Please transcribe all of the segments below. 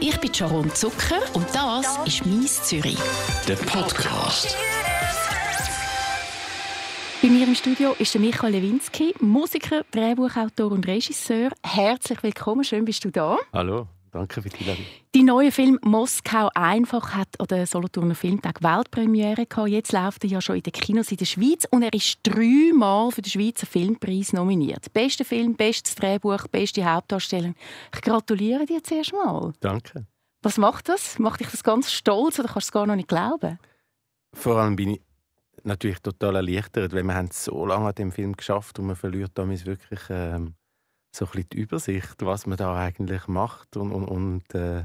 Ich bin Sharon Zucker und das ist «Mies Zürich». Der Podcast. Bei mir im Studio ist der Michael Lewinsky, Musiker, Drehbuchautor und Regisseur. Herzlich willkommen, schön bist du da. Hallo, danke für die Einladung. Die neue Film «Moskau einfach» hat an der Solothurner Filmtag Weltpremiere gehabt. Jetzt läuft er ja schon in den Kinos in der Schweiz und er ist dreimal für den Schweizer Filmpreis nominiert. Bester Film, bestes Drehbuch, beste Hauptdarstellung. Ich gratuliere dir zuerst mal. Danke. Was macht das? Macht dich das ganz stolz oder kannst du es gar noch nicht glauben? Vor allem bin ich natürlich total erleichtert, weil wir haben so lange an dem Film geschafft und man verliert damit wirklich ähm, so ein bisschen die Übersicht, was man da eigentlich macht und, und, und äh,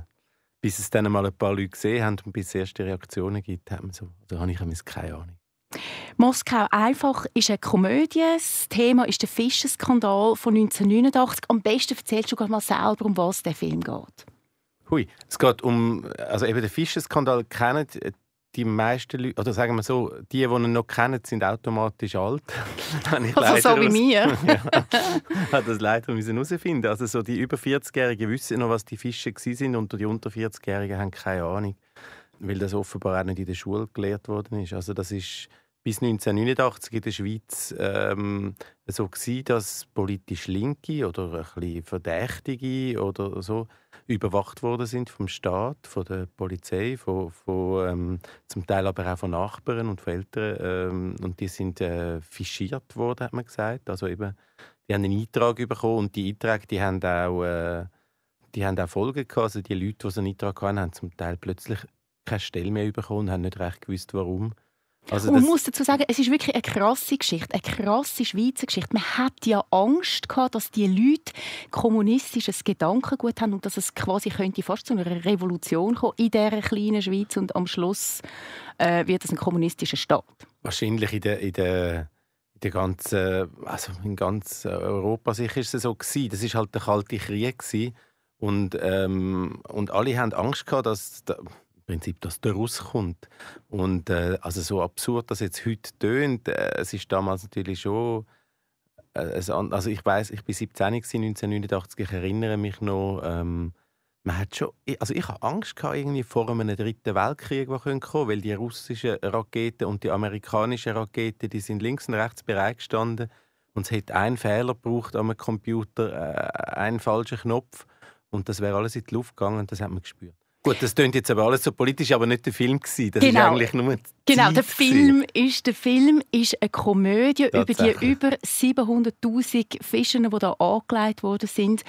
bis es dann mal ein paar Leute gesehen haben und bis es erste Reaktionen gibt, haben so, da habe ich keine Ahnung. Moskau einfach ist eine Komödie. Das Thema ist der Fischenskandal von 1989. Am besten erzählst du mal selber, um was der Film geht. Hui, es geht um, also eben den Fischenskandal kennen die meisten Leute, oder sagen wir so, die, die ihn noch kennen, sind automatisch alt. also so wie mir. ja, hat das leider herausfinden Also so die über 40-Jährigen wissen noch, was die Fische sind und die unter 40-Jährigen haben keine Ahnung, weil das offenbar auch nicht in der Schule gelehrt worden ist. Also das ist bis 1989 in der Schweiz ähm, so gewesen, dass politisch Linke oder ein bisschen Verdächtige oder so überwacht worden sind vom Staat, von der Polizei, von, von ähm, zum Teil aber auch von Nachbarn und von Eltern. Ähm, und die sind äh, fischiert worden, hat man gesagt. Also eben, die haben einen Eintrag bekommen und die Einträge, die haben auch, äh, die haben auch Folgen gehabt. Also die Leute, die so einen Eintrag hatten, haben zum Teil plötzlich keine Stelle mehr bekommen und haben nicht recht gewusst, warum. Also und man muss dazu sagen, es ist wirklich eine krasse Geschichte, eine krasse Schweizer Geschichte. Man hat ja Angst gehabt, dass die Leute kommunistisches Gedankengut haben und dass es quasi könnte fast zu einer Revolution kommen in dieser kleinen Schweiz und am Schluss äh, wird es ein kommunistischer Staat. Wahrscheinlich in der, in der, der ganzen, also in ganz Europa sicher ist es so gewesen. Das ist halt der kalte Krieg gewesen. und ähm, und alle haben Angst gehabt, dass Prinzip, dass der rauskommt. Und äh, also so absurd, dass jetzt heute tönt, äh, es ist damals natürlich schon äh, also ich weiß, ich bin 17 1989, ich erinnere mich noch, ähm, man hat schon, also ich habe Angst irgendwie vor einem dritten Weltkrieg, der kommen könnte, weil die russischen Raketen und die amerikanischen Raketen, die sind links und rechts bereitgestanden und es hätte einen Fehler gebraucht am Computer, äh, einen falschen Knopf und das wäre alles in die Luft gegangen, das hat man gespürt. Gut, das klingt jetzt aber alles so politisch, aber nicht der Film gewesen. Das genau. ist eigentlich nur Genau, der Film ist der Film ist eine Komödie über die über 700.000 Fischer, die da angelegt worden sind.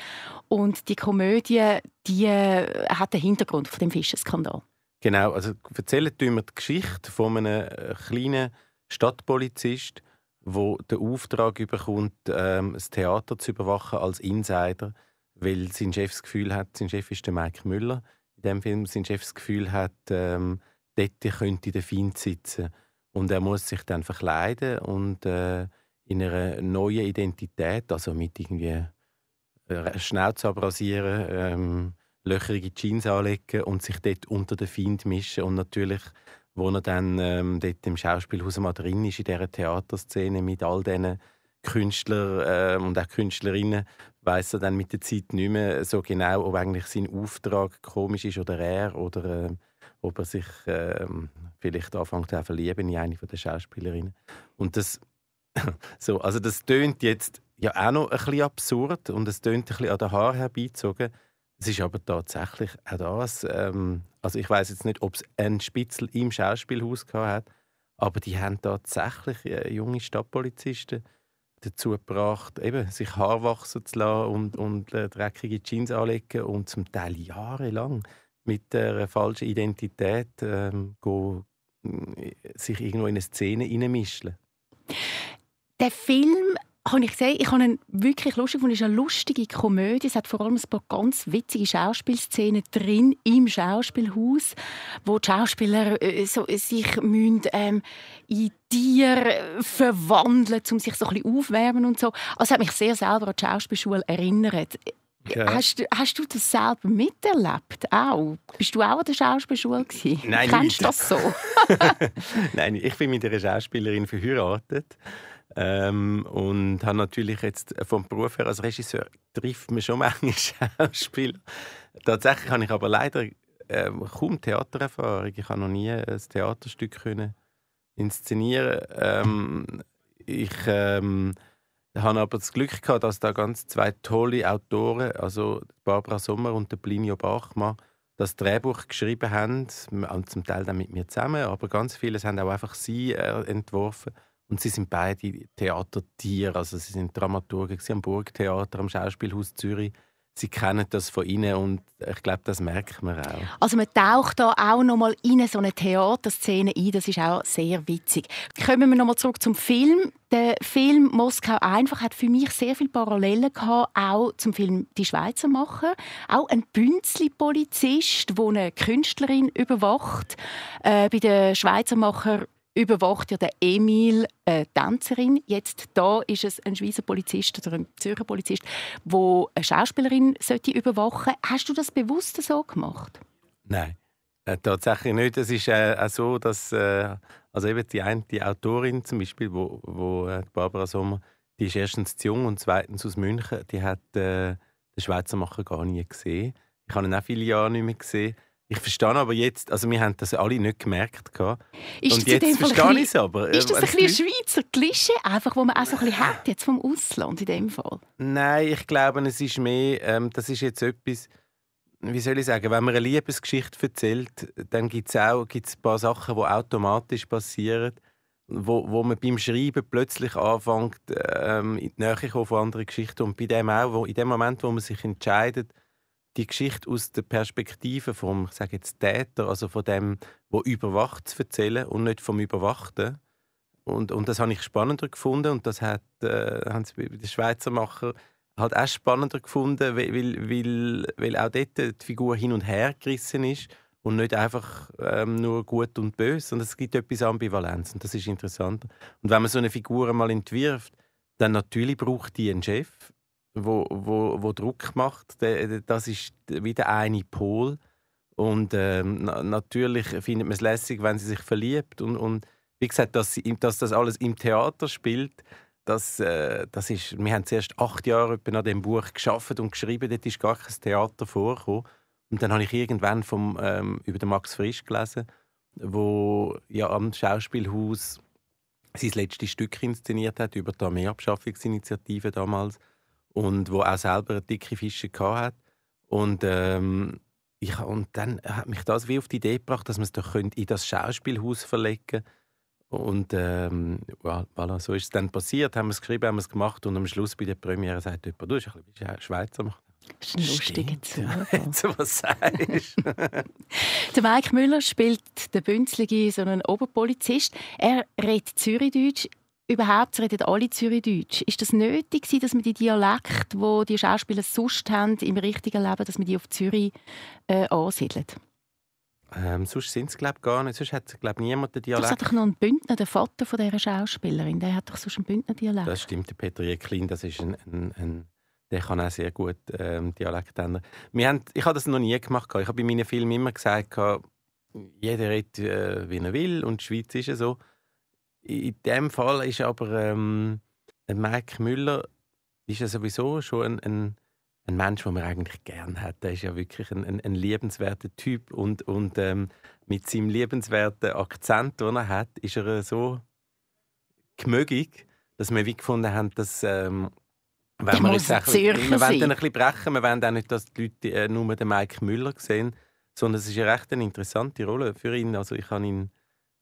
Und die Komödie, die äh, hat den Hintergrund von dem Fischenskandal. Genau, also erzählen wir die Geschichte von einem äh, kleinen Stadtpolizist, der den Auftrag bekommt, ähm, das Theater zu überwachen als Insider, weil sein Chef das Gefühl hat, sein Chef ist der Mike Müller dem Film sein Chef das Gefühl hat, ähm, dort könnte der Feind sitzen. Und er muss sich dann verkleiden und äh, in einer neuen Identität, also mit irgendwie äh, Schnauze abrasieren, ähm, löcherige Jeans anlegen und sich dort unter den Feind mischen. Und natürlich, wo er dann ähm, dort im Schauspielhaus mal drin ist, in dieser Theaterszene mit all diesen Künstlern äh, und auch Künstlerinnen, weiß er dann mit der Zeit nicht mehr so genau, ob eigentlich sein Auftrag komisch ist oder er oder äh, ob er sich äh, vielleicht anfängt zu verlieben in eine der Schauspielerinnen. Und das, so, also das tönt jetzt ja auch noch ein bisschen absurd und es tönt ein bisschen an den Haaren herbeizogen. Es ist aber tatsächlich auch das. Ähm, also ich weiß jetzt nicht, ob es einen Spitzel im Schauspielhaus hat, aber die haben tatsächlich äh, junge Stadtpolizisten dazu gebracht, eben, sich Haar wachsen zu lassen und, und äh, dreckige Jeans anlegen und zum Teil jahrelang mit der falschen Identität ähm, go, äh, sich irgendwo in eine Szene einmischen. Der Film habe ich gesehen, ich habe ihn wirklich lustig gefunden. Es ist eine lustige Komödie. Es hat vor allem ein paar ganz witzige Schauspielszenen drin im Schauspielhaus, wo die Schauspieler äh, so, sich müssen, ähm, in Tiere verwandeln, um sich so ein bisschen aufwärmen und so. Also hat mich sehr selber an die Schauspielschule erinnert. Ja. Hast, du, hast du das selber miterlebt? Auch? Bist du auch an der Schauspielschule gewesen? Nein, Kennst du das so? Nein, ich bin mit einer Schauspielerin verheiratet. Ähm, und habe natürlich jetzt vom Beruf her als Regisseur trifft man schon manche Schauspieler. Tatsächlich habe ich aber leider ähm, kaum Theatererfahrung. Ich habe noch nie ein Theaterstück können inszenieren. Ähm, ich ähm, habe aber das Glück gehabt, dass da ganz zwei tolle Autoren, also Barbara Sommer und der Plinio Bachmann, das Drehbuch geschrieben haben, zum Teil dann mit mir zusammen, aber ganz vieles haben auch einfach sie äh, entworfen. Und sie sind beide Theatertiere, also sie sind Dramaturgen am Burgtheater, am Schauspielhaus Zürich sie kennen das von ihnen und ich glaube, das merkt man auch. Also man taucht da auch noch mal in so eine Theaterszene ein, das ist auch sehr witzig. Kommen wir noch mal zurück zum Film. Der Film Moskau einfach hat für mich sehr viele Parallelen gehabt, auch zum Film Die Schweizer machen. Auch ein Bünzli-Polizist, der eine Künstlerin überwacht. Äh, bei den Schweizer Macher überwacht ja der Emil eine Tänzerin. Jetzt da ist es ein Schweizer Polizist oder ein Zürcher Polizist, wo eine Schauspielerin sollte überwachen. Hast du das bewusst so gemacht? Nein, äh, tatsächlich nicht. Es ist äh, auch so, dass äh, also eben die eine die Autorin zum Beispiel, wo, wo äh, Barbara Sommer, die ist erstens zu jung und zweitens aus München. Die hat äh, den Schweizer Macher gar nie gesehen. Ich habe ihn auch viele Jahre nicht mehr gesehen. Ich verstehe aber jetzt, also wir haben das alle nicht gemerkt. Ist und jetzt verstehe ich es aber. Ist das ein, ein Schweizer Klischee, einfach, wo man auch so ein bisschen hat, jetzt vom Ausland in dem Fall? Nein, ich glaube, es ist mehr, ähm, das ist jetzt etwas, wie soll ich sagen, wenn man eine Liebesgeschichte erzählt, dann gibt es auch gibt's ein paar Sachen, die automatisch passieren, wo, wo man beim Schreiben plötzlich anfängt, ähm, in die Nähe von anderen Geschichten und bei dem auch, wo, in dem Moment, wo man sich entscheidet, die Geschichte aus der Perspektive vom, ich sage jetzt Täter, also von dem, wo überwacht zu erzählen und nicht vom Überwachten. Und, und das habe ich spannender gefunden und das hat, äh, haben sie den Schweizer Macher halt auch spannender gefunden, weil, weil, weil auch dort die Figur hin und her gerissen ist und nicht einfach ähm, nur gut und böse, sondern es gibt etwas Ambivalenz und das ist interessant. Und wenn man so eine Figur mal entwirft, dann natürlich braucht die einen Chef, wo, wo, wo Druck macht. Das ist wieder eine Pol. Und ähm, natürlich findet man es lässig, wenn sie sich verliebt. Und, und wie gesagt, dass, sie, dass das alles im Theater spielt, das, äh, das ist, wir haben zuerst acht Jahre an dem Buch geschafft und geschrieben, dort ist gar kein Theater vorgekommen. Und dann habe ich irgendwann vom, ähm, über den Max Frisch gelesen, wo ja am Schauspielhaus sein letztes Stück inszeniert hat über die Armeeabschaffungsinitiative damals und wo auch selber dicke Fische hat und ähm, ich, und dann hat mich das wie auf die Idee gebracht, dass man es doch in das Schauspielhaus verlegen und ähm, voilà, so ist es dann passiert, haben wir es geschrieben, haben wir es gemacht und am Schluss bei der Premiere sagt jemand, du bist ein bisschen Schweizer. Das ist ein lustiger Zufall. was sagst Der Mike Müller spielt den Bünzlige, so einen Oberpolizist. Er redet Zürichdeutsch überhaupt reden alle Zürichdeutsch. Ist das nötig, dass man die Dialekte, wo die Schauspieler sonst haben im richtigen Leben, dass man die auf Zürich äh, ansiedelt? Ähm, sonst sind es glaube gar nicht. Sonst hat glaube niemand den Dialekt. Das hat doch noch einen Bündner, der Vater von dieser Schauspielerin. Der hat doch sonst einen Bündner Dialekt. Das stimmt, der Peter Jeklin, das ist ein, ein, ein der kann auch sehr gut ähm, Dialekt ändern. Wir haben, ich habe das noch nie gemacht. Ich habe bei meinen Filmen immer gesagt, jeder redet, äh, wie er will und die Schweiz ist ja so. In dem Fall ist aber ähm, Mike Müller ist ja sowieso schon ein, ein, ein Mensch, den man eigentlich gern hat. Er ist ja wirklich ein, ein, ein liebenswerter Typ und, und ähm, mit seinem liebenswerten Akzent, den er hat, ist er so gemögig, dass wir wie gefunden haben, dass ähm, wenn wir jetzt ein wir wollen ein bisschen brechen, wir wollen auch nicht, dass die Leute äh, nur den Mike Müller sehen, sondern es ist eine recht eine interessante Rolle für ihn. Also ich habe ihn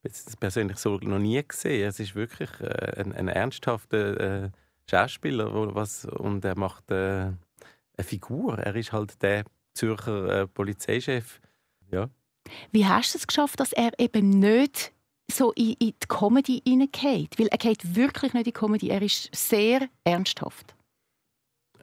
jetzt persönlich so noch nie gesehen. Es ist wirklich äh, ein, ein, ernsthafter äh, Schauspieler wo, was, und er macht äh, eine Figur. Er ist halt der Zürcher äh, Polizeichef. Ja. Wie hast du es geschafft, dass er eben nicht so in, in die Comedy hineingeht? Weil er geht wirklich nicht in die Comedy. Er ist sehr ernsthaft.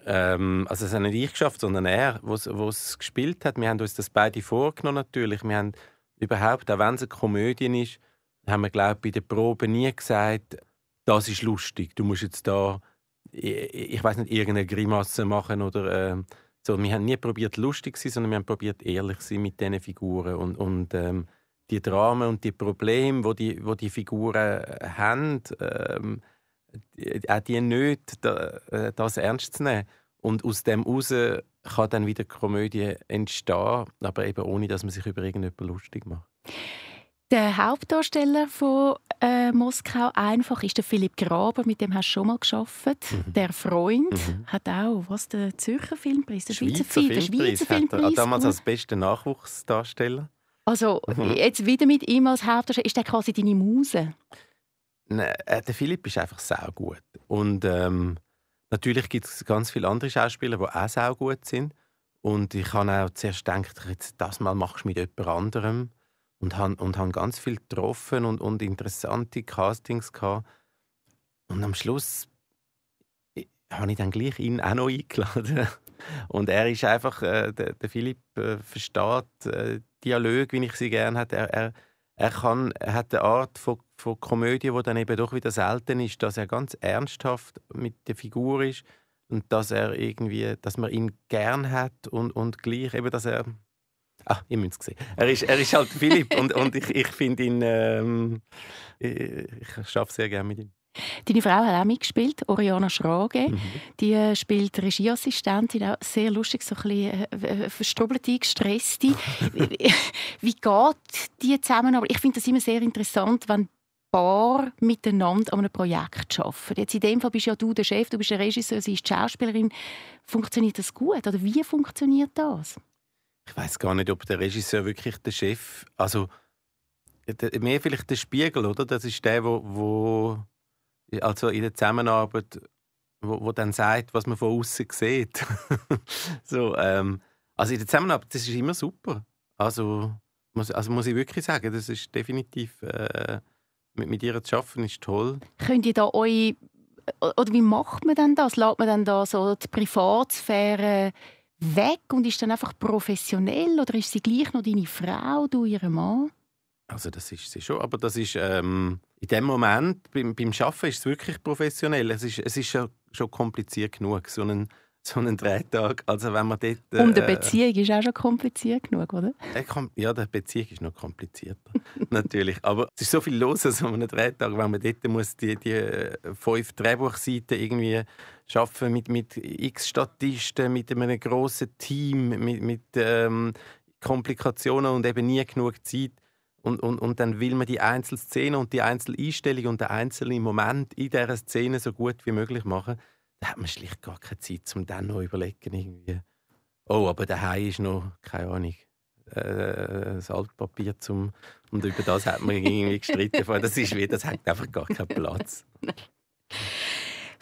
Ähm, also es hat nicht ich geschafft, sondern er, wo es gespielt hat. Wir haben uns das beide vorgenommen natürlich. Wir haben überhaupt, auch wenn es eine Komödie ist, haben wir, glaube bei der Probe nie gesagt, das ist lustig, du musst jetzt da, ich, ich weiß nicht, irgendeine Grimasse machen oder äh, so. Wir haben nie probiert lustig zu sein, sondern wir haben probiert ehrlich zu sein mit diesen Figuren und, und ähm, die Dramen und die Probleme, wo die, wo die Figuren haben, ähm, auch die nicht, äh, das ernst zu nehmen. Und aus dem heraus kann dann wieder Komödie entstehen, aber eben ohne, dass man sich über irgendjemanden lustig macht. Der Hauptdarsteller von äh, Moskau einfach ist der Philipp Graber, mit dem hast du schon mal geschafft. Mhm. Der Freund mhm. hat auch was der Zürcher Filmpreis, der Schweizer, Schweizer Filmpreis, Schweizer Filmpreis, hat er, damals als bester Nachwuchsdarsteller. Also mhm. jetzt wieder mit ihm als Hauptdarsteller, ist der quasi deine Muse? Nein, äh, der Philipp ist einfach sehr gut und ähm, natürlich gibt es ganz viele andere Schauspieler, die auch sehr gut sind. Und ich habe auch zuerst gedacht, das mal machst du mit jemand anderem und habe und han ganz viel getroffen und, und interessante Castings gehabt. Und am Schluss habe ich dann gleich ihn auch noch eingeladen. Und er ist einfach, äh, der, der Philipp äh, versteht äh, Dialoge, wie ich sie gerne habe. Er, er, er, kann, er hat eine Art von, von Komödie, die dann eben doch wieder selten ist, dass er ganz ernsthaft mit der Figur ist und dass er irgendwie, dass man ihn gern hat und, und gleich eben, dass er Ah, ihr müsst es sehen. Er ist, er ist halt Philipp und, und ich, ich finde ihn. Ähm, ich, ich arbeite sehr gerne mit ihm. Deine Frau hat auch mitgespielt, Oriana Schrage. Mhm. Die äh, spielt Regieassistentin, auch sehr lustig, so ein bisschen äh, äh verstrubbelte, gestresste. Wie geht die Zusammenarbeit? Ich finde das immer sehr interessant, wenn Paar miteinander an einem Projekt arbeiten. Jetzt in dem Fall bist ja du der Chef, du bist der Regisseur, sie ist die Schauspielerin. Funktioniert das gut oder wie funktioniert das? ich weiß gar nicht, ob der Regisseur wirklich der Chef, also mehr vielleicht der Spiegel, oder? Das ist der, wo, wo also in der Zusammenarbeit, wo, wo dann sagt, was man von außen sieht. so, ähm, also in der Zusammenarbeit, das ist immer super. Also muss, also muss ich wirklich sagen, das ist definitiv äh, mit, mit ihr zu arbeiten ist toll. Könnt ihr da euch oder wie macht man denn das? Lässt man dann da so die Privatsphäre weg und ist dann einfach professionell oder ist sie gleich noch deine Frau, du ihren Mann? Also das ist sie schon, aber das ist ähm, in dem Moment beim, beim Arbeiten ist es wirklich professionell. Es ist, es ist schon, schon kompliziert genug, so einen so einen Drehtag. Also wenn man dort, äh, Und eine Beziehung ist auch schon kompliziert genug, oder? Ja, die Beziehung ist noch komplizierter, natürlich. Aber es ist so viel los an so einem Drehtag, wenn man dort muss die, die äh, fünf Drehbuchseiten irgendwie schaffen mit, mit x Statisten, mit einem grossen Team, mit, mit ähm, Komplikationen und eben nie genug Zeit. Und, und, und dann will man die Einzelszene und die Einzeleinstellung und den einzelnen Moment in dieser Szene so gut wie möglich machen da hat man schlicht gar keine Zeit, um dann noch überlegen irgendwie. Oh, aber daheim ist noch, keine Ahnung, äh, das Altpapier zum und über das hat man irgendwie gestritten. Das ist wie, das hat einfach gar keinen Platz.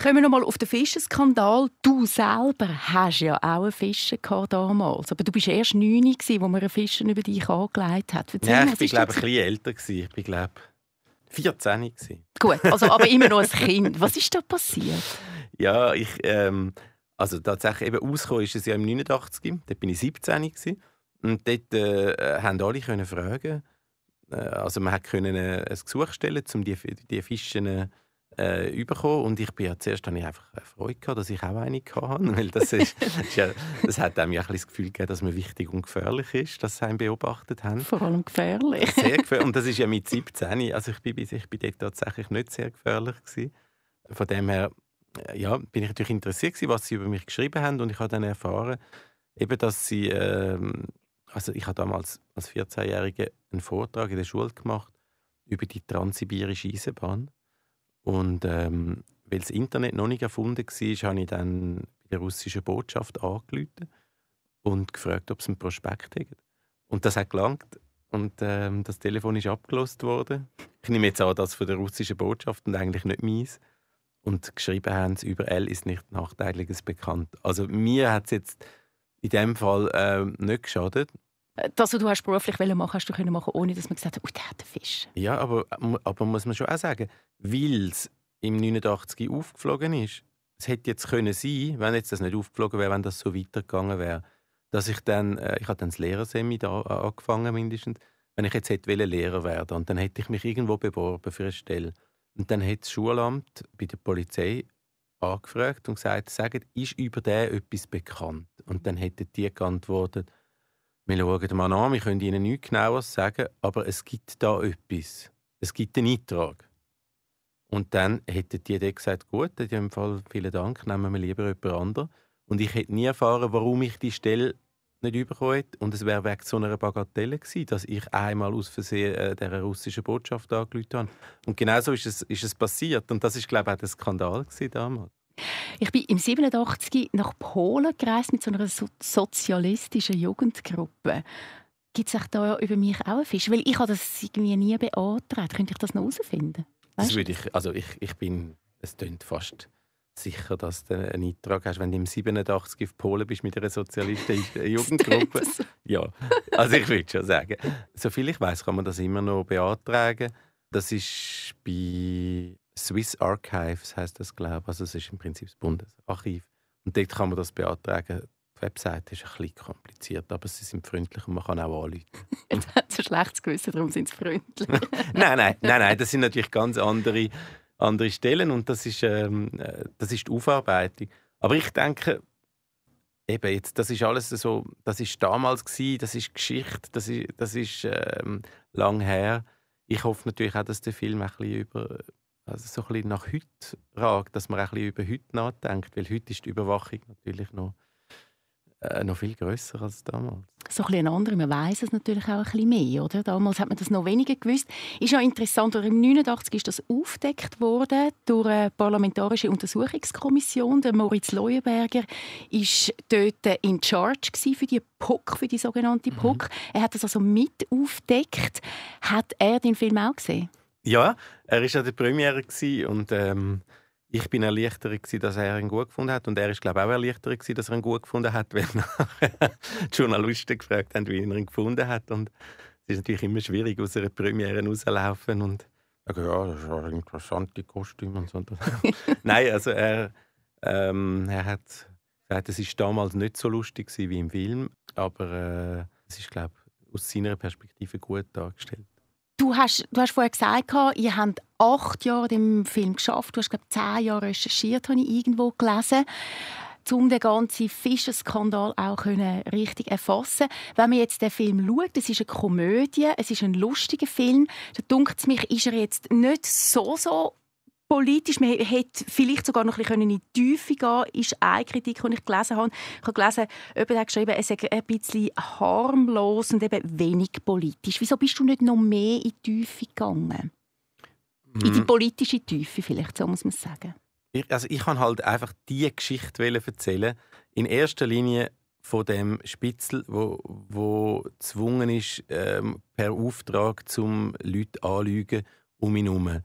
Kommen wir noch mal auf den Fischenskandal. Du selber hast ja auch einen Fischer damals, aber du bist erst neun, als man einen Fischer über dich angelegt hat. Erzähl ja, ich bin glaube ich ein bisschen älter Ich bin glaube 14 Gut, also aber immer noch ein Kind. Was ist da passiert? Ja, ich, ähm, also tatsächlich eben ausgekommen ist es ja im 89. Dort bin ich 17 gewesen. und dort äh, haben alle können fragen. Äh, also man konnte äh, ein Gesuch stellen, um die, die Fische äh, bekommen. Und ich bin ja zuerst hatte ich einfach eine Freude gehabt, dass ich auch eine hatte, weil das ist, ja, das hat einem ja ein das Gefühl gegeben, dass man wichtig und gefährlich ist, dass sie einen beobachtet haben. Vor allem gefährlich. Sehr gefährlich. Und das ist ja mit 17. Also ich bin, ich bin dort tatsächlich nicht sehr gefährlich gewesen. Von dem her ja, bin ich natürlich interessiert gewesen, was sie über mich geschrieben haben und ich habe dann erfahren, eben, dass sie, ähm, also ich habe damals als 14-Jährige einen Vortrag in der Schule gemacht über die transsibirische Eisenbahn und ähm, weil das Internet noch nicht erfunden war, habe ich dann bei der russischen Botschaft angerufen und gefragt, ob sie einen Prospekt haben. Und das hat gelangt und ähm, das Telefon ist abgelost worden. Ich nehme jetzt an, das von der russischen Botschaft und eigentlich nicht meins und geschrieben haben, überall ist nicht Nachteiliges bekannt. Also mir hat es jetzt in dem Fall äh, nicht geschadet. Das, was du hast beruflich machen hast du können machen, ohne dass man gesagt hat, oh, der hat einen Fisch. Ja, aber, aber muss man schon auch sagen, weil es im 89 aufgeflogen ist, es hätte jetzt können sein, wenn jetzt das nicht aufgeflogen wäre, wenn das so weitergegangen wäre, dass ich dann, äh, ich habe dann das Lehrersemi da angefangen mindestens, wenn ich jetzt hätte Lehrer werden und dann hätte ich mich irgendwo beworben für eine Stelle und dann hat das Schulamt bei der Polizei angefragt und gesagt, sagt, ist über den etwas bekannt? Und dann hätten die geantwortet, wir schauen mal an, wir können Ihnen nichts genaueres sagen, aber es gibt da etwas. Es gibt einen Eintrag. Und dann hätten die dann gesagt, gut, in dem Fall vielen Dank, nehmen wir lieber jemand anderen. Und ich hätte nie erfahren, warum ich die Stelle nicht bekommen Und es wäre wegen so einer Bagatelle gewesen, dass ich einmal aus Versehen äh, der russischen Botschaft angerufen habe. Und genau so ist es, ist es passiert. Und das ist, glaube ich, auch der Skandal damals. Ich bin im 87 nach Polen gereist mit so einer so sozialistischen Jugendgruppe. Gibt es da über mich auch einen Fisch? Weil ich habe das irgendwie nie beantragt. Könnte ich das noch herausfinden? Das würde ich, also ich, ich bin, es klingt fast sicher, dass du einen Eintrag hast, wenn du im 87 auf Polen bist mit einer sozialistischen Jugendgruppe. ja, also ich würde schon sagen. Soviel ich weiß, kann man das immer noch beantragen. Das ist bei Swiss Archives, heißt das, glaube ich. Also es ist im Prinzip das Bundesarchiv. Und dort kann man das beantragen. Die Webseite ist ein bisschen kompliziert, aber sie sind freundlich und man kann auch anrufen. Jetzt hat es ein schlechtes Gewissen, darum sind sie freundlich. nein, nein, nein, nein, das sind natürlich ganz andere andere Stellen und das ist, ähm, äh, das ist die Aufarbeitung. Aber ich denke, eben jetzt, das ist alles so, das ist damals gewesen, das ist Geschichte, das ist, das ist ähm, lang her. Ich hoffe natürlich auch, dass der Film ein bisschen über, also so ein bisschen nach heute ragt, dass man ein bisschen über heute nachdenkt, weil heute ist die Überwachung natürlich noch äh, noch viel größer als damals. So ein bisschen andere, man weiß es natürlich auch ein bisschen mehr, oder? Damals hat man das noch weniger gewusst. Ist ja interessant, im 1989 ist das aufgedeckt worden durch eine parlamentarische Untersuchungskommission. Der Moritz Leuenberger ist dort in Charge für die POC, für die sogenannte POC. Mhm. Er hat das also mit aufgedeckt. Hat er den Film auch gesehen? Ja, er war an der Premiere und ähm, ich bin erleichtert, dass er ihn gut gefunden hat. Und er ist, glaube ich, auch erleichtert, dass er ihn gut gefunden hat, weil die Journalisten gefragt haben, wie er ihn gefunden hat. Und es ist natürlich immer schwierig, aus einer Premiere rauszulaufen und sagen, ja, das ist ein interessante Kostüm und so. Nein, also er, ähm, er hat gesagt, es war damals nicht so lustig wie im Film, aber äh, es ist, glaube ich, aus seiner Perspektive gut dargestellt. Du hast, du hast vorher gesagt, ihr habt acht Jahre im Film geschafft. Du hast, glaube ich, zehn Jahre recherchiert, habe ich irgendwo gelesen um den ganzen Fischerskandal auch richtig erfassen Wenn man jetzt den Film schaut, es ist eine Komödie, es ist ein lustiger Film, da dunkt es mich, ist er jetzt nicht so, so politisch. Man hätte vielleicht sogar noch ein bisschen in die Tiefe gehen ist eine Kritik, die ich gelesen habe. Ich habe gelesen, jemand hat geschrieben, es sei ein bisschen harmlos und eben wenig politisch. Wieso bist du nicht noch mehr in die Tiefe gegangen? Mm. In die mhm. politische Tiefe vielleicht, so muss man sagen. Ich, also ich kann halt einfach diese Geschichte erzählen. In erster Linie von dem Spitzel, wo, wo gezwungen ist, ähm, per Auftrag zum Leute anzulügen um ihn herum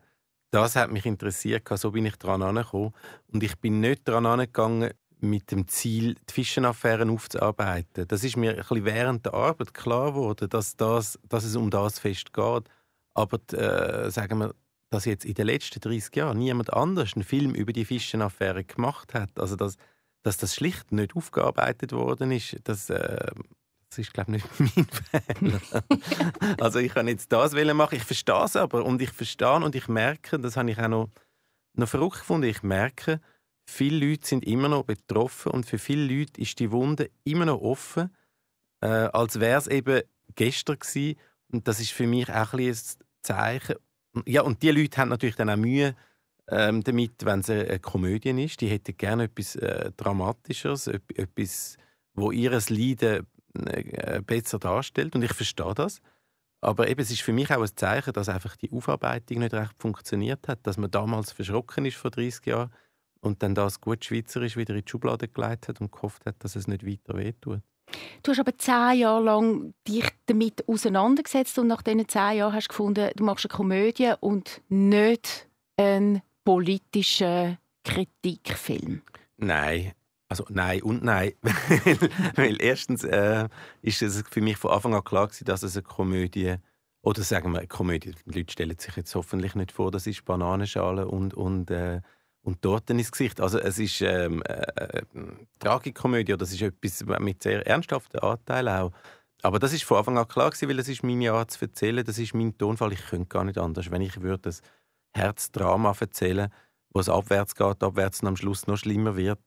das hat mich interessiert, so bin ich daran angekommen. Und ich bin nicht daran angegangen, mit dem Ziel, die Fischenaffären aufzuarbeiten. Das ist mir ein bisschen während der Arbeit klar geworden, dass, das, dass es um das fest geht. Aber äh, sagen wir, dass jetzt in den letzten 30 Jahren niemand anders einen Film über die Fischenaffäre gemacht hat, also dass, dass das schlicht nicht aufgearbeitet worden ist, das, äh, das ist, glaube ich, nicht mein Fehler. also ich kann jetzt das machen. Ich verstehe es aber und ich verstehe und ich merke, das habe ich auch noch, noch verrückt gefunden, ich merke, viele Leute sind immer noch betroffen und für viele Leute ist die Wunde immer noch offen, äh, als wäre es eben gestern gewesen. Und das ist für mich auch ein, ein Zeichen. Ja, und die Leute haben natürlich dann auch Mühe ähm, damit, wenn es eine Komödie ist. Die hätten gerne etwas äh, Dramatischeres, etwas, wo ihres Leiden besser darstellt. Und ich verstehe das. Aber eben, es ist für mich auch ein Zeichen, dass einfach die Aufarbeitung nicht recht funktioniert hat, dass man damals verschrocken ist vor 30 Jahren und dann das gut Schweizerisch wieder in die Schublade gelegt hat und gehofft hat, dass es nicht weiter wehtut. Du hast aber zehn Jahre lang dich damit auseinandergesetzt und nach diesen zehn Jahren hast du gefunden, du machst eine Komödie und nicht einen politischen Kritikfilm. Nein, also nein und nein. Weil erstens äh, ist es für mich von Anfang an klar gewesen, dass es eine Komödie oder sagen wir eine Komödie. Die Leute stellen sich jetzt hoffentlich nicht vor, das ist Bananenschale und und äh, und Torten ins Gesicht. Also es ist ähm, äh, äh Tragikomödie oder es ist etwas mit sehr ernsthaften Anteilen auch. Aber das ist von Anfang an klar gewesen, weil es ist meine Art zu erzählen, das ist mein Tonfall. Ich könnte gar nicht anders. Wenn ich würde das Herzdrama erzählen, wo es abwärts geht, abwärts und am Schluss noch schlimmer wird,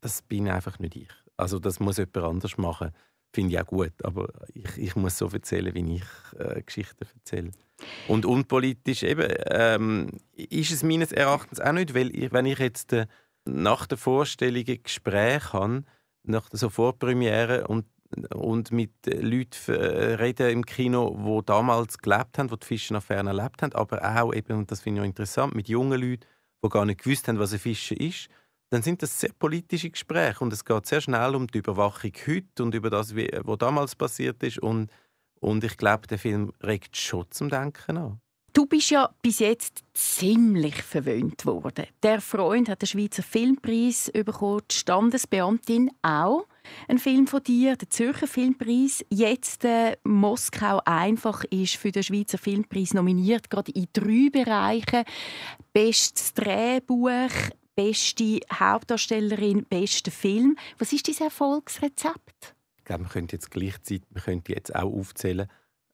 das bin einfach nicht ich. Also das muss jemand anders machen. Finde ich auch gut, aber ich, ich muss so erzählen, wie ich äh, Geschichten erzähle. Und unpolitisch eben, ähm, ist es meines Erachtens auch nicht, weil ich, wenn ich jetzt äh, nach der Vorstellung ein Gespräch habe nach so Vorpremiere und und mit Leuten reden im Kino, die damals gelebt haben, die die Fischenaffäre erlebt haben, aber auch eben, und das finde ich auch interessant, mit jungen Leuten, die gar nicht gewusst haben, was ein Fischer ist, dann sind das sehr politische Gespräche und es geht sehr schnell um die Überwachung heute und über das, was damals passiert ist und, und ich glaube, der Film regt schon zum Denken an. Du bist ja bis jetzt ziemlich verwöhnt worden. Der Freund hat den Schweizer Filmpreis bekommen, die Standesbeamtin auch. Ein Film von dir, der Zürcher Filmpreis. Jetzt äh, Moskau einfach ist für den Schweizer Filmpreis nominiert, gerade in drei Bereichen: bestes Drehbuch, beste Hauptdarstellerin, bester Film. Was ist dein Erfolgsrezept? Ich glaube, man könnte jetzt gleichzeitig, man könnte jetzt auch aufzählen,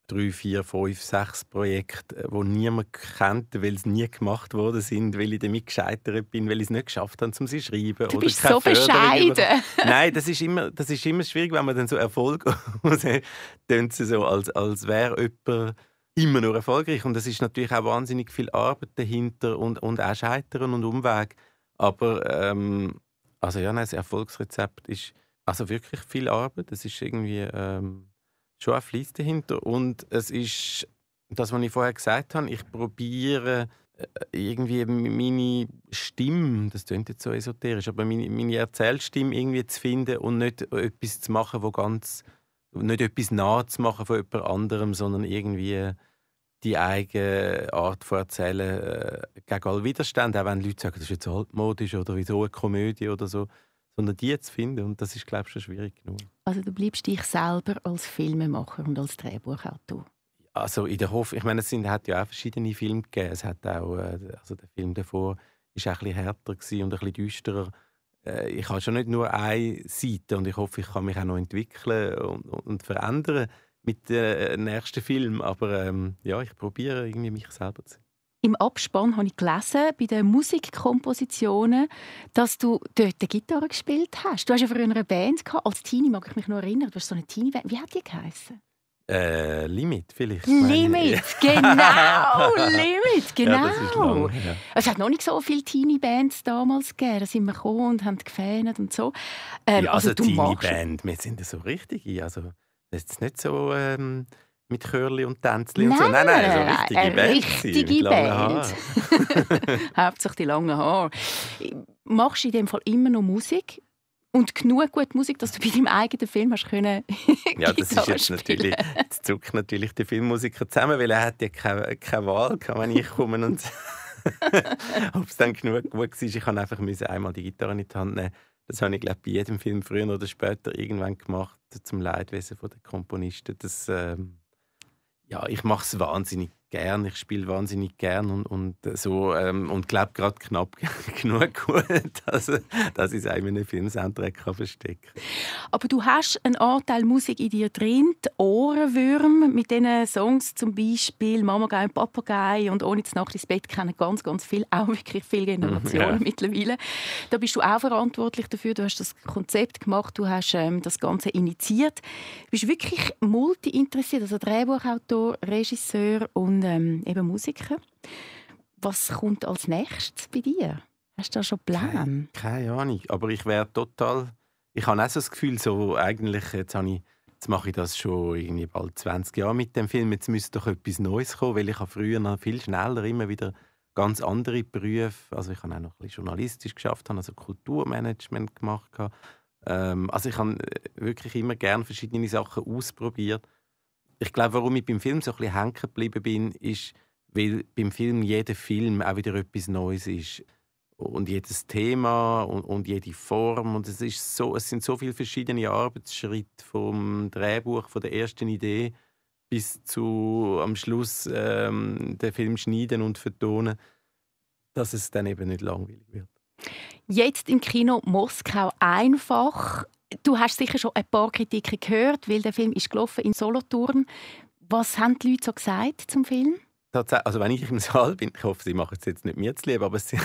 drei, vier, fünf, sechs Projekte, die niemand kennt, weil sie nie gemacht worden sind, weil ich damit gescheitert bin, weil ich es nicht geschafft habe, um sie zu schreiben. Du bist so bescheiden. Nein, das ist, immer, das ist immer schwierig, wenn man dann so Erfolg dann so als, als wäre jemand immer nur erfolgreich. Und es ist natürlich auch wahnsinnig viel Arbeit dahinter und, und auch Scheitern und Umweg. Aber ähm, also ja, nein, das Erfolgsrezept ist also wirklich viel Arbeit. Es ist irgendwie ähm, schon ein Fleiss dahinter. Und es ist das, was ich vorher gesagt habe, ich probiere äh, irgendwie meine Stimme, das klingt jetzt so esoterisch, aber meine, meine Erzählstimme irgendwie zu finden und nicht etwas zu machen, wo ganz nicht etwas nachzumachen von jemand anderem, sondern irgendwie die eigene Art von Erzählen äh, gegen alle Widerstände, auch wenn Leute sagen, das ist jetzt altmodisch oder wie so eine Komödie oder so, sondern die zu finden und das ist, glaube ich, schon schwierig genug. Also du bleibst dich selber als Filmemacher und als Drehbuchautor? Also in der Hoffnung, ich meine, es sind, hat ja auch verschiedene Filme gegeben. Es hat auch, äh, also der Film davor ist auch ein bisschen härter und ein bisschen düsterer. Äh, ich habe schon nicht nur eine Seite und ich hoffe, ich kann mich auch noch entwickeln und, und verändern mit dem äh, nächsten Film. Aber ähm, ja, ich probiere irgendwie mich selber zu im Abspann habe ich gelesen, bei den Musikkompositionen, dass du dort die Gitarre gespielt hast. Du hast ja früher eine Band gehabt. Als Teenie mag ich mich noch erinnern. Du hast so eine Teenie-Band. Wie hat die geheißen? Äh, Limit vielleicht. Limit, genau, Limit, genau. Ja, lang, ja. Es hat noch nicht so viele Teenie-Bands damals gegeben. Da sind wir gekommen und haben gefähnet und so. Ähm, ja, also, also Teenie-Band, wir sind so richtige. Also, das ist nicht so... Ähm mit Chörli und Tänzli und so. Nein, nein, so richtige Band. Richtige Band. Hauptsächlich die langen Haare. Machst du in dem Fall immer noch Musik? Und genug gute Musik, dass du bei deinem eigenen Film hast können Ja, das ist jetzt natürlich, jetzt zuckt natürlich der Filmmusiker zusammen, weil er hat ja keine, keine Wahl, wenn ich komme und ob es dann genug gut war. Ich musste einfach einmal die Gitarre in die Hand nehmen. Das habe ich glaube bei jedem Film früher oder später irgendwann gemacht, zum Leidwesen der Komponisten. Das, ähm, ja, ich mache es wahnsinnig gern, ich spiele wahnsinnig gern und, und so ähm, und glaube gerade knapp genug gut, dass, dass ich es auch in einem Filmsoundtrack verstecken kann. Aber du hast einen Anteil Musik in dir drin, die Ohrenwürm mit diesen Songs zum Beispiel «Mama Gei und Papagei» und «Ohne zu Nacht ins Bett» kennen ganz, ganz viel, auch wirklich viele Generationen ja. mittlerweile. Da bist du auch verantwortlich dafür, du hast das Konzept gemacht, du hast ähm, das Ganze initiiert. Du bist wirklich multi-interessiert, also Drehbuchautor, Regisseur und ähm, eben Musiker. Was kommt als nächstes bei dir? Hast du da schon Pläne? Keine, keine Ahnung, aber ich wäre total... Ich habe auch so das Gefühl, so eigentlich, jetzt, ich, jetzt mache ich das schon irgendwie bald 20 Jahre mit dem Film, jetzt müsste doch etwas Neues kommen, weil ich habe früher noch viel schneller immer wieder ganz andere Berufe, also ich habe auch noch ein bisschen journalistisch geschafft, habe also Kulturmanagement gemacht. Ähm, also ich habe wirklich immer gerne verschiedene Sachen ausprobiert ich glaube, warum ich beim Film so ein bisschen hängen geblieben bin, ist, weil beim Film jeder Film auch wieder etwas Neues ist. Und jedes Thema und, und jede Form. Und es, ist so, es sind so viele verschiedene Arbeitsschritte vom Drehbuch, von der ersten Idee bis zu am Schluss ähm, den Film schneiden und vertonen, dass es dann eben nicht langweilig wird. Jetzt im Kino Moskau einfach Du hast sicher schon ein paar Kritiken gehört, weil der Film ist gelaufen in Solothurn. Was haben die Leute so gesagt zum Film? Also wenn ich im Saal bin, ich hoffe, sie machen es jetzt nicht mir zu lieb, aber es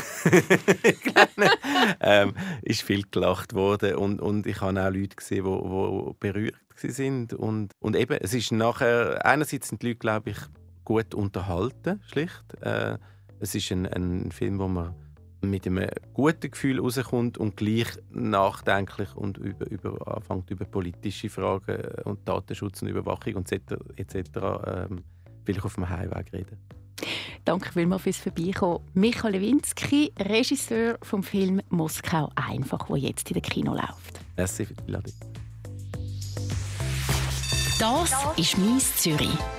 ähm, ist viel gelacht worden und, und ich habe auch Leute gesehen, die, die berührt sind und, und eben, es ist nachher, einerseits sind die Leute, glaube ich, gut unterhalten, schlicht. Äh, es ist ein, ein Film, wo man mit einem guten Gefühl rauskommt und gleich nachdenklich und über, über, anfängt über politische Fragen und Datenschutz und Überwachung und etc. etc. Ähm, vielleicht auf dem Heimweg reden. Danke vielmals fürs Vorbeikommen. Michael Lewinsky, Regisseur vom Film Moskau einfach, der jetzt in der Kino läuft. Merci für die Einladung. Das ist «Mies Zürich».